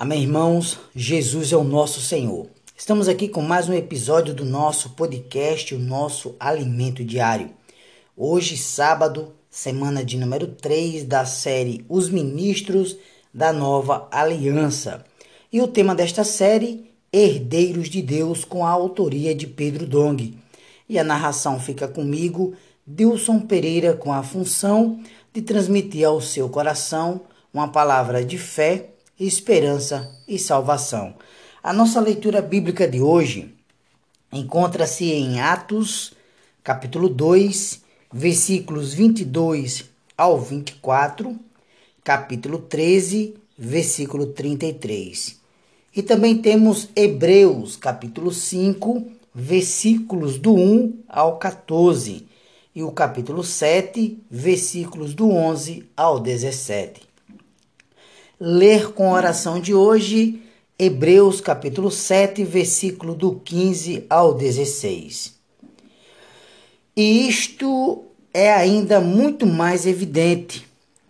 Amém, irmãos? Jesus é o nosso Senhor. Estamos aqui com mais um episódio do nosso podcast, o nosso alimento diário. Hoje, sábado, semana de número 3 da série Os Ministros da Nova Aliança. E o tema desta série, Herdeiros de Deus, com a autoria de Pedro Dong. E a narração fica comigo, Dilson Pereira, com a função de transmitir ao seu coração uma palavra de fé esperança e salvação. A nossa leitura bíblica de hoje encontra-se em Atos, capítulo 2, versículos 22 ao 24, capítulo 13, versículo 33. E também temos Hebreus, capítulo 5, versículos do 1 ao 14, e o capítulo 7, versículos do 11 ao 17 ler com a oração de hoje Hebreus capítulo 7, versículo do 15 ao 16. E isto é ainda muito mais evidente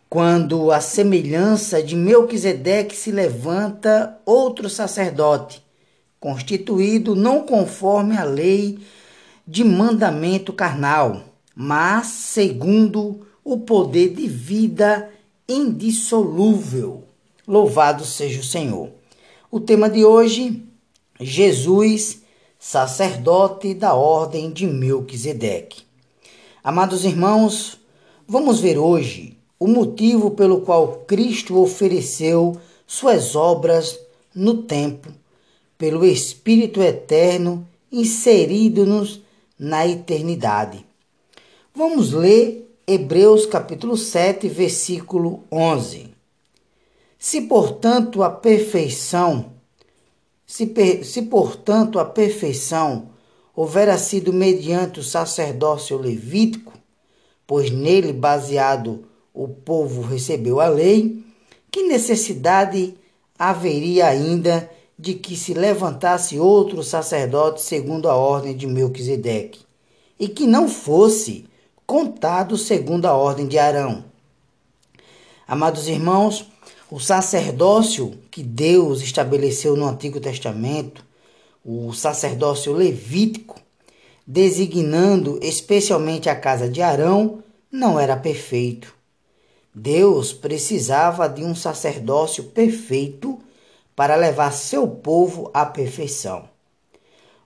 quando a semelhança de Melquisedeque se levanta outro sacerdote, constituído não conforme a lei de mandamento carnal, mas segundo o poder de vida indissolúvel Louvado seja o Senhor. O tema de hoje, Jesus, sacerdote da ordem de Melquisedeque. Amados irmãos, vamos ver hoje o motivo pelo qual Cristo ofereceu suas obras no tempo, pelo Espírito eterno inserido-nos na eternidade. Vamos ler Hebreus capítulo 7, versículo 11. Se, portanto, a perfeição, se, per, se portanto a perfeição houvera sido mediante o sacerdócio levítico, pois nele baseado o povo recebeu a lei, que necessidade haveria ainda de que se levantasse outro sacerdote segundo a ordem de Melquisedeque, e que não fosse contado segundo a ordem de Arão? Amados irmãos, o sacerdócio que Deus estabeleceu no Antigo Testamento, o sacerdócio levítico, designando especialmente a casa de Arão, não era perfeito. Deus precisava de um sacerdócio perfeito para levar seu povo à perfeição.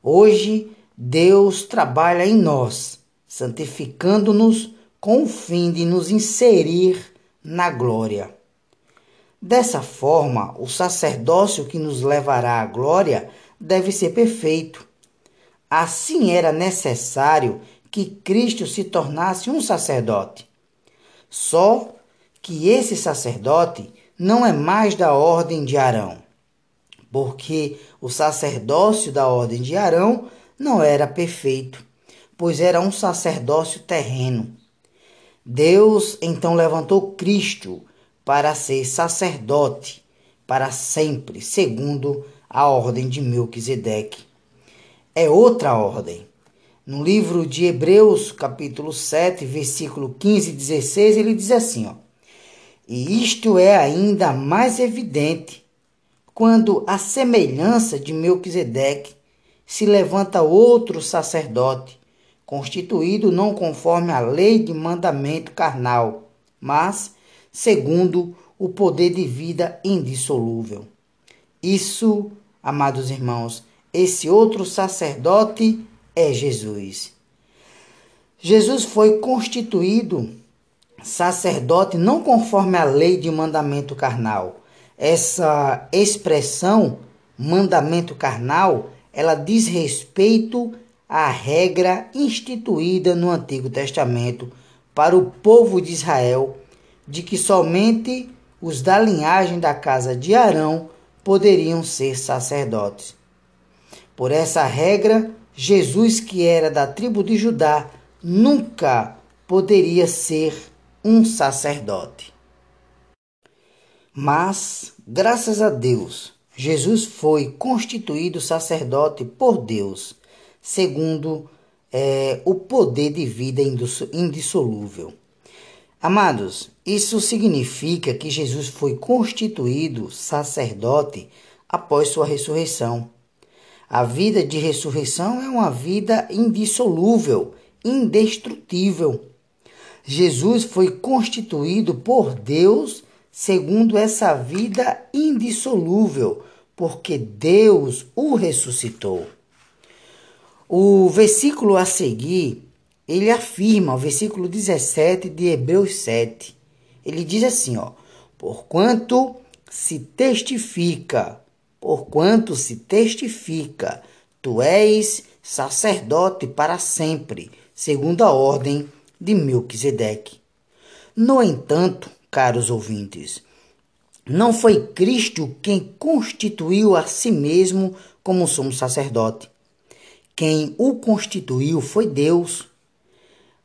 Hoje, Deus trabalha em nós, santificando-nos com o fim de nos inserir na glória. Dessa forma, o sacerdócio que nos levará à glória deve ser perfeito. Assim era necessário que Cristo se tornasse um sacerdote. Só que esse sacerdote não é mais da ordem de Arão, porque o sacerdócio da ordem de Arão não era perfeito, pois era um sacerdócio terreno. Deus então levantou Cristo para ser sacerdote para sempre, segundo a ordem de Melquisedeque. É outra ordem. No livro de Hebreus, capítulo 7, versículo 15 e 16, ele diz assim, ó: E isto é ainda mais evidente quando a semelhança de Melquisedeque se levanta outro sacerdote, constituído não conforme a lei de mandamento carnal, mas segundo o poder de vida indissolúvel. Isso, amados irmãos, esse outro sacerdote é Jesus. Jesus foi constituído sacerdote não conforme a lei de mandamento carnal. Essa expressão mandamento carnal, ela diz respeito à regra instituída no Antigo Testamento para o povo de Israel de que somente os da linhagem da casa de Arão poderiam ser sacerdotes. Por essa regra, Jesus, que era da tribo de Judá, nunca poderia ser um sacerdote. Mas, graças a Deus, Jesus foi constituído sacerdote por Deus, segundo é, o poder de vida indissolúvel. Amados, isso significa que Jesus foi constituído sacerdote após sua ressurreição. A vida de ressurreição é uma vida indissolúvel, indestrutível. Jesus foi constituído por Deus segundo essa vida indissolúvel, porque Deus o ressuscitou. O versículo a seguir ele afirma, o versículo 17 de Hebreus 7, ele diz assim, ó, porquanto se testifica, porquanto se testifica, tu és sacerdote para sempre, segundo a ordem de Melquisedeque. No entanto, caros ouvintes, não foi Cristo quem constituiu a si mesmo como sumo sacerdote. Quem o constituiu foi Deus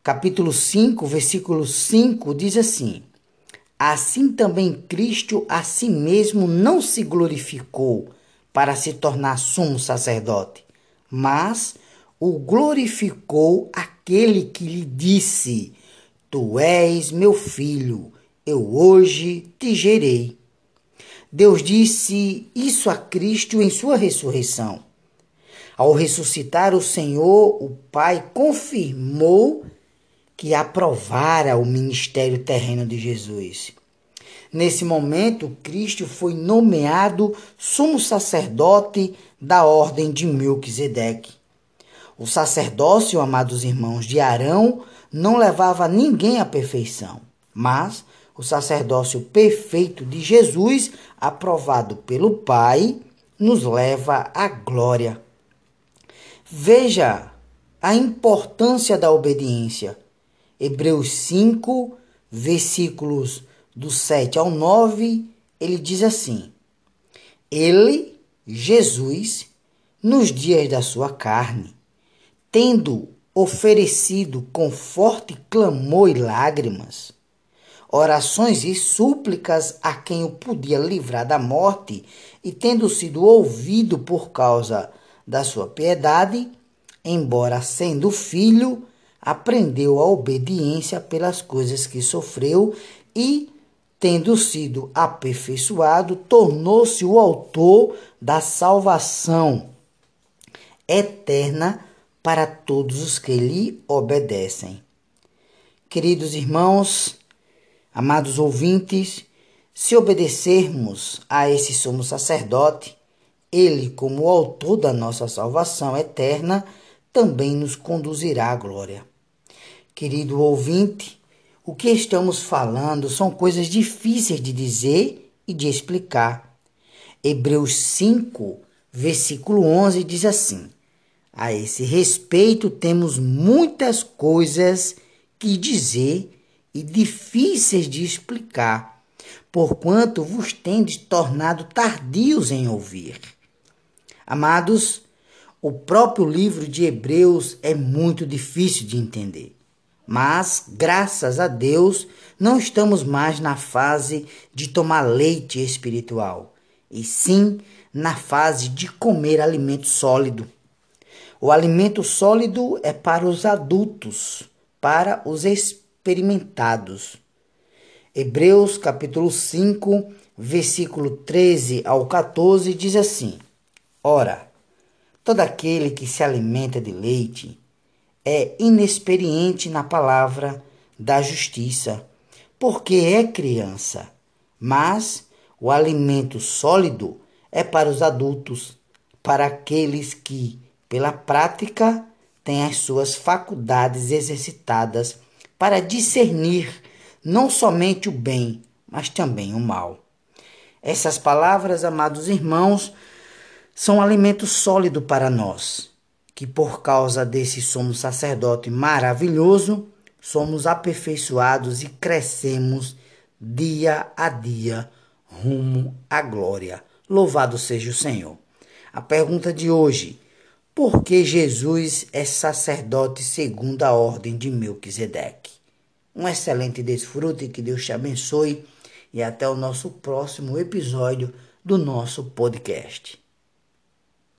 capítulo 5, versículo 5 diz assim: Assim também Cristo a si mesmo não se glorificou para se tornar sumo sacerdote, mas o glorificou aquele que lhe disse: Tu és meu filho, eu hoje te gerei. Deus disse isso a Cristo em sua ressurreição. Ao ressuscitar o Senhor, o Pai confirmou que aprovara o ministério terreno de Jesus. Nesse momento, Cristo foi nomeado sumo sacerdote da ordem de Melquisedeque. O sacerdócio, amados irmãos, de Arão não levava ninguém à perfeição, mas o sacerdócio perfeito de Jesus, aprovado pelo Pai, nos leva à glória. Veja a importância da obediência. Hebreus 5, versículos do 7 ao 9, ele diz assim: Ele, Jesus, nos dias da sua carne, tendo oferecido com forte clamor e lágrimas, orações e súplicas a quem o podia livrar da morte, e tendo sido ouvido por causa da sua piedade, embora sendo filho, aprendeu a obediência pelas coisas que sofreu e, tendo sido aperfeiçoado, tornou-se o autor da salvação eterna para todos os que lhe obedecem. Queridos irmãos, amados ouvintes, se obedecermos a esse sumo sacerdote, ele, como autor da nossa salvação eterna, também nos conduzirá à glória. Querido ouvinte, o que estamos falando são coisas difíceis de dizer e de explicar. Hebreus 5, versículo 11 diz assim: A esse respeito temos muitas coisas que dizer e difíceis de explicar, porquanto vos tendes tornado tardios em ouvir. Amados, o próprio livro de Hebreus é muito difícil de entender. Mas, graças a Deus, não estamos mais na fase de tomar leite espiritual, e sim na fase de comer alimento sólido. O alimento sólido é para os adultos, para os experimentados. Hebreus capítulo 5, versículo 13 ao 14 diz assim: Ora, todo aquele que se alimenta de leite é inexperiente na palavra da justiça, porque é criança. Mas o alimento sólido é para os adultos, para aqueles que, pela prática, têm as suas faculdades exercitadas para discernir não somente o bem, mas também o mal. Essas palavras, amados irmãos, são alimento sólido para nós que por causa desse somos sacerdote maravilhoso, somos aperfeiçoados e crescemos dia a dia rumo à glória. Louvado seja o Senhor. A pergunta de hoje: por que Jesus é sacerdote segundo a ordem de Melquisedeque? Um excelente desfrute, que Deus te abençoe e até o nosso próximo episódio do nosso podcast.